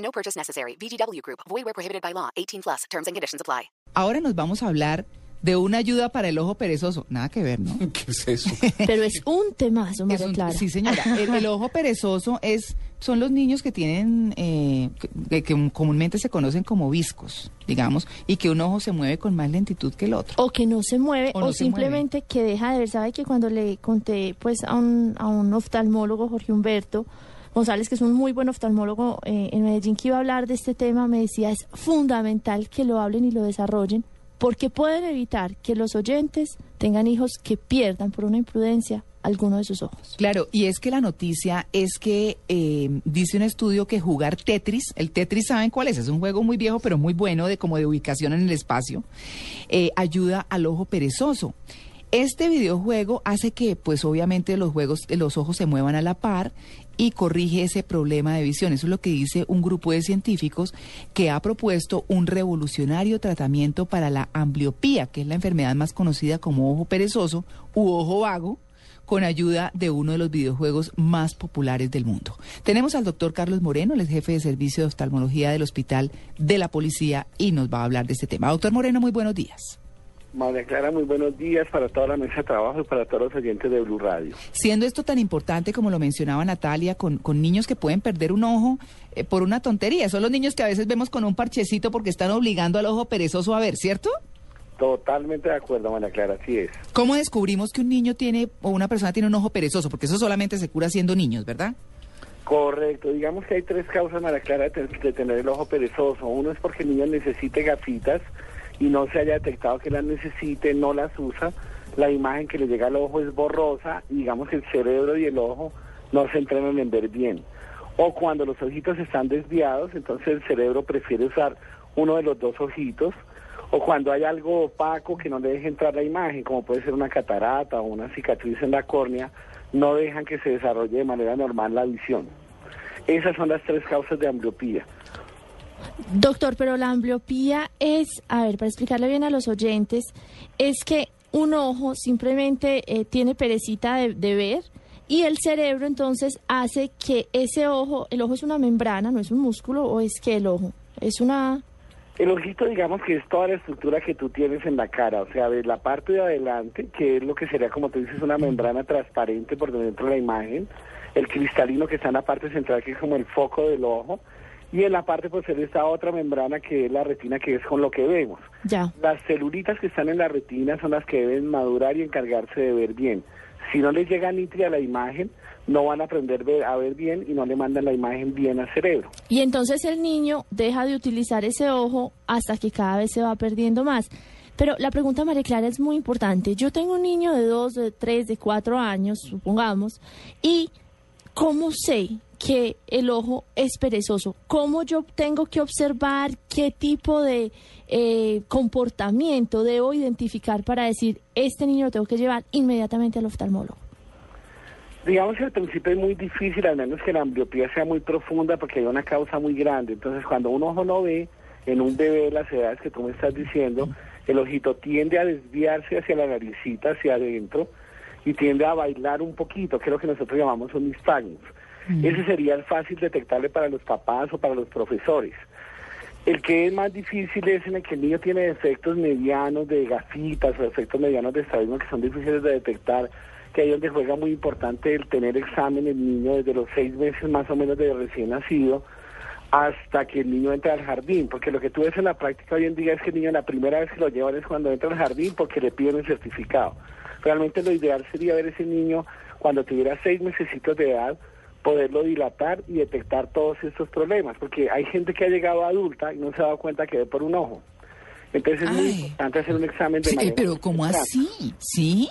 No purchase necessary. VGW Group. Void where prohibited by law. 18 plus. Terms and conditions apply. Ahora nos vamos a hablar de una ayuda para el ojo perezoso. Nada que ver, ¿no? ¿Qué es eso? Pero es un Es Clara. sí, señora. El, el ojo perezoso es son los niños que tienen eh, que, que comúnmente se conocen como viscos, digamos, y que un ojo se mueve con más lentitud que el otro. O que no se mueve, O o, no se simplemente que deja de ver. ¿Sabe que cuando le conté pues a un, a un oftalmólogo, Jorge Humberto González, que es un muy buen oftalmólogo eh, en Medellín, que iba a hablar de este tema, me decía, es fundamental que lo hablen y lo desarrollen, porque pueden evitar que los oyentes tengan hijos que pierdan por una imprudencia alguno de sus ojos. Claro, y es que la noticia es que eh, dice un estudio que jugar Tetris, el Tetris saben cuál es, es un juego muy viejo pero muy bueno de como de ubicación en el espacio, eh, ayuda al ojo perezoso. Este videojuego hace que, pues obviamente, los juegos, los ojos se muevan a la par y corrige ese problema de visión. Eso es lo que dice un grupo de científicos que ha propuesto un revolucionario tratamiento para la ambliopía, que es la enfermedad más conocida como ojo perezoso u ojo vago con ayuda de uno de los videojuegos más populares del mundo. Tenemos al doctor Carlos Moreno, el jefe de servicio de oftalmología del Hospital de la Policía, y nos va a hablar de este tema. Doctor Moreno, muy buenos días. María Clara, muy buenos días para toda la mesa de trabajo y para todos los oyentes de Blue Radio. Siendo esto tan importante como lo mencionaba Natalia, con, con niños que pueden perder un ojo eh, por una tontería, son los niños que a veces vemos con un parchecito porque están obligando al ojo perezoso a ver, ¿cierto? Totalmente de acuerdo, María Clara, así es. ¿Cómo descubrimos que un niño tiene o una persona tiene un ojo perezoso? Porque eso solamente se cura siendo niños, ¿verdad? Correcto, digamos que hay tres causas, María Clara, de, de tener el ojo perezoso. Uno es porque el niño necesite gafitas y no se haya detectado que las necesite, no las usa. La imagen que le llega al ojo es borrosa y digamos el cerebro y el ojo no se entrenan en ver bien. O cuando los ojitos están desviados, entonces el cerebro prefiere usar uno de los dos ojitos. O cuando hay algo opaco que no le deje entrar la imagen, como puede ser una catarata o una cicatriz en la córnea, no dejan que se desarrolle de manera normal la visión. Esas son las tres causas de ambliopía. Doctor, pero la ambliopía es, a ver, para explicarle bien a los oyentes, es que un ojo simplemente eh, tiene perecita de, ver y el cerebro entonces hace que ese ojo, el ojo es una membrana, no es un músculo, o es que el ojo es una... El ojito, digamos que es toda la estructura que tú tienes en la cara, o sea, de la parte de adelante, que es lo que sería, como tú dices, una membrana transparente por dentro de la imagen, el cristalino que está en la parte central, que es como el foco del ojo, y en la parte posterior está otra membrana que es la retina, que es con lo que vemos. Ya. Las celulitas que están en la retina son las que deben madurar y encargarse de ver bien. Si no les llega nítida la imagen, no van a aprender a ver bien y no le mandan la imagen bien al cerebro. Y entonces el niño deja de utilizar ese ojo hasta que cada vez se va perdiendo más. Pero la pregunta, María Clara, es muy importante. Yo tengo un niño de dos, de tres, de cuatro años, supongamos, y ¿cómo sé que el ojo es perezoso? ¿Cómo yo tengo que observar qué tipo de eh, comportamiento debo identificar para decir, este niño lo tengo que llevar inmediatamente al oftalmólogo? Digamos que al principio es muy difícil, al menos que la ambliopía sea muy profunda, porque hay una causa muy grande. Entonces, cuando un ojo no ve, en un bebé de las edades que tú me estás diciendo, el ojito tiende a desviarse hacia la naricita, hacia adentro, y tiende a bailar un poquito, que es lo que nosotros llamamos un nistagmus. Ese sería el fácil detectable para los papás o para los profesores. El que es más difícil es en el que el niño tiene defectos medianos de gafitas o defectos medianos de estrabismo que son difíciles de detectar, que ahí donde juega muy importante el tener examen el niño desde los seis meses más o menos de recién nacido hasta que el niño entra al jardín, porque lo que tú ves en la práctica hoy en día es que el niño la primera vez que lo llevan es cuando entra al jardín porque le piden el certificado. Realmente lo ideal sería ver ese niño cuando tuviera seis mesecitos de edad, poderlo dilatar y detectar todos estos problemas, porque hay gente que ha llegado adulta y no se ha dado cuenta que ve por un ojo. Entonces es muy importante hacer un examen de Sí, pero ¿cómo así? ¿Sí?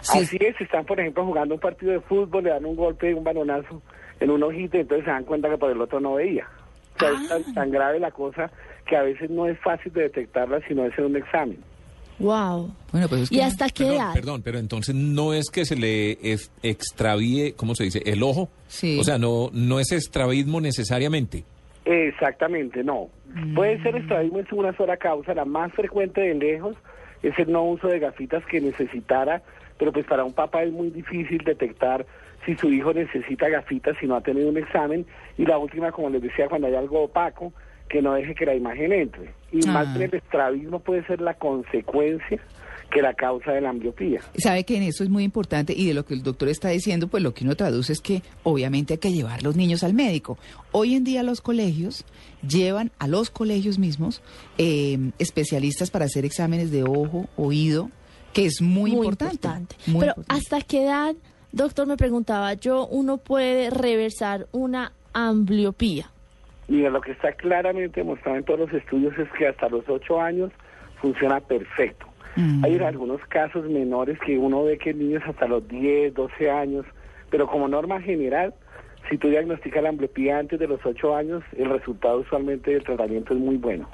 Sí, Así es, están por ejemplo jugando un partido de fútbol, le dan un golpe, un balonazo en un ojito y entonces se dan cuenta que por el otro no veía. O sea, es tan, tan grave la cosa que a veces no es fácil de detectarla si no es en un examen. Wow. Bueno, pues es ¿Y hasta qué edad? perdón, pero entonces no es que se le es- extravíe, ¿cómo se dice? El ojo. Sí. O sea, no, no es estrabismo necesariamente. Exactamente, no. Puede ser Mm. estrabismo es una sola causa. La más frecuente de lejos es el no uso de gafitas que necesitara, pero pues para un papá es muy difícil detectar si su hijo necesita gafitas si no ha tenido un examen. Y la última, como les decía, cuando hay algo opaco, que no deje que la imagen entre. Y Ah. más bien el estrabismo puede ser la consecuencia que la causa de la ambliopía. Sabe que en eso es muy importante y de lo que el doctor está diciendo, pues lo que uno traduce es que obviamente hay que llevar los niños al médico. Hoy en día los colegios llevan a los colegios mismos eh, especialistas para hacer exámenes de ojo, oído, que es muy, importante. muy Pero importante. ¿hasta qué edad, doctor, me preguntaba yo, uno puede reversar una ambliopía? Mira, lo que está claramente demostrado en todos los estudios es que hasta los 8 años funciona perfecto. Mm. Hay algunos casos menores que uno ve que niños hasta los 10, 12 años, pero como norma general, si tú diagnosticas la ambliopía antes de los 8 años, el resultado usualmente del tratamiento es muy bueno.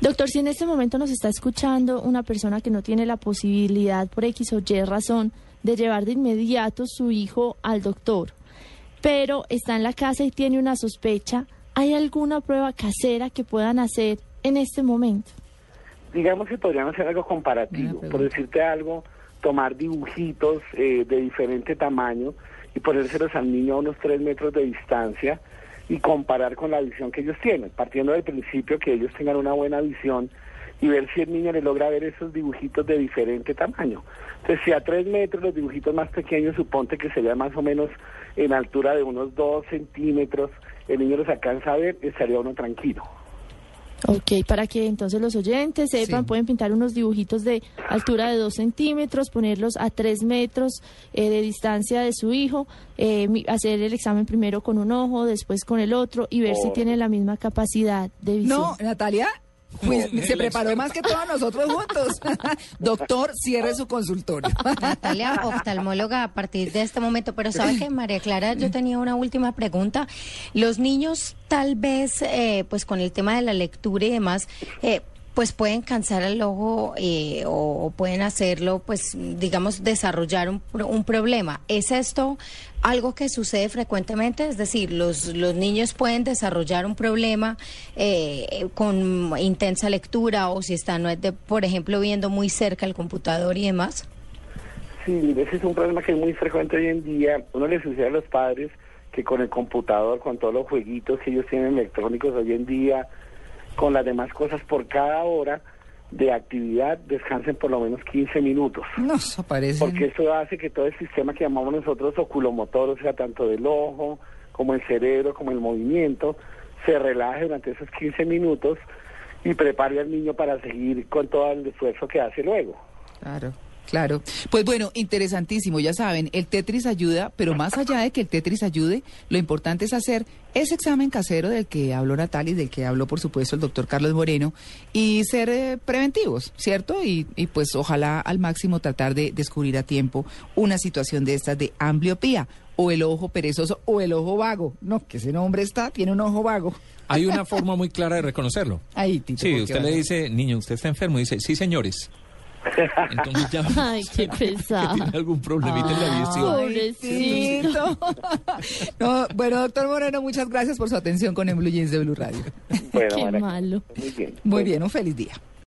Doctor, si en este momento nos está escuchando una persona que no tiene la posibilidad por X o Y razón de llevar de inmediato su hijo al doctor, pero está en la casa y tiene una sospecha, ¿hay alguna prueba casera que puedan hacer en este momento? Digamos que podrían hacer algo comparativo, por decirte algo, tomar dibujitos eh, de diferente tamaño y ponérselos al niño a unos 3 metros de distancia y comparar con la visión que ellos tienen, partiendo del principio que ellos tengan una buena visión y ver si el niño le logra ver esos dibujitos de diferente tamaño. Entonces, si a 3 metros los dibujitos más pequeños, suponte que sería más o menos en altura de unos 2 centímetros, el niño los alcanza a ver, estaría uno tranquilo. Ok, para que entonces los oyentes sepan, Sí. pueden pintar unos dibujitos de altura de dos centímetros, ponerlos a tres metros eh, de distancia de su hijo, eh, mi- hacer el examen primero con un ojo, después con el otro y ver si tiene la misma capacidad de visión. No, Natalia, pues, se preparó más que todos nosotros juntos. Doctor, cierre su consultorio. Natalia, oftalmóloga a partir de este momento. Pero sabe que María Clara, yo tenía una última pregunta. Los niños tal vez, eh, pues con el tema de la lectura y demás, eh, pues pueden cansar el ojo eh, o, pueden hacerlo, pues digamos, desarrollar un, un problema. ¿Es esto algo que sucede frecuentemente? Es decir, los, los niños pueden desarrollar un problema eh, con intensa lectura o si están, de, por ejemplo, viendo muy cerca el computador y demás. Sí, ese es un problema que es muy frecuente hoy en día. Uno le sucede a los padres que con el computador, con todos los jueguitos que ellos tienen electrónicos hoy en día, con las demás cosas, por cada hora de actividad descansen por lo menos 15 minutos. No, eso parece. Porque eso hace que todo el sistema que llamamos nosotros oculomotor, o sea, tanto del ojo como el cerebro, como el movimiento, se relaje durante esos 15 minutos y prepare al niño para seguir con todo el esfuerzo que hace luego. Claro, claro. Pues bueno, interesantísimo, ya saben, el Tetris ayuda, pero más allá de que el Tetris ayude, lo importante es hacer ese examen casero del que habló Natalia y del que habló, por supuesto, el doctor Carlos Moreno, y ser eh, preventivos, ¿cierto? Y, y pues ojalá al máximo tratar de descubrir a tiempo una situación de estas de ambliopía, o el ojo perezoso, o el ojo vago. No, que ese nombre está, tiene un ojo vago. Hay una forma muy clara de reconocerlo. Ahí, Tito. Sí, usted le dice, niño, usted está enfermo. Y dice, sí, señores. Entonces ya Ay, qué que pesado. tiene algún problemita en la visión. Tito. No, bueno, doctor Moreno, muchas gracias por su atención con el Blue Jeans de Blue Radio. Bueno, Qué malo. Muy bien. Muy bien, un feliz día.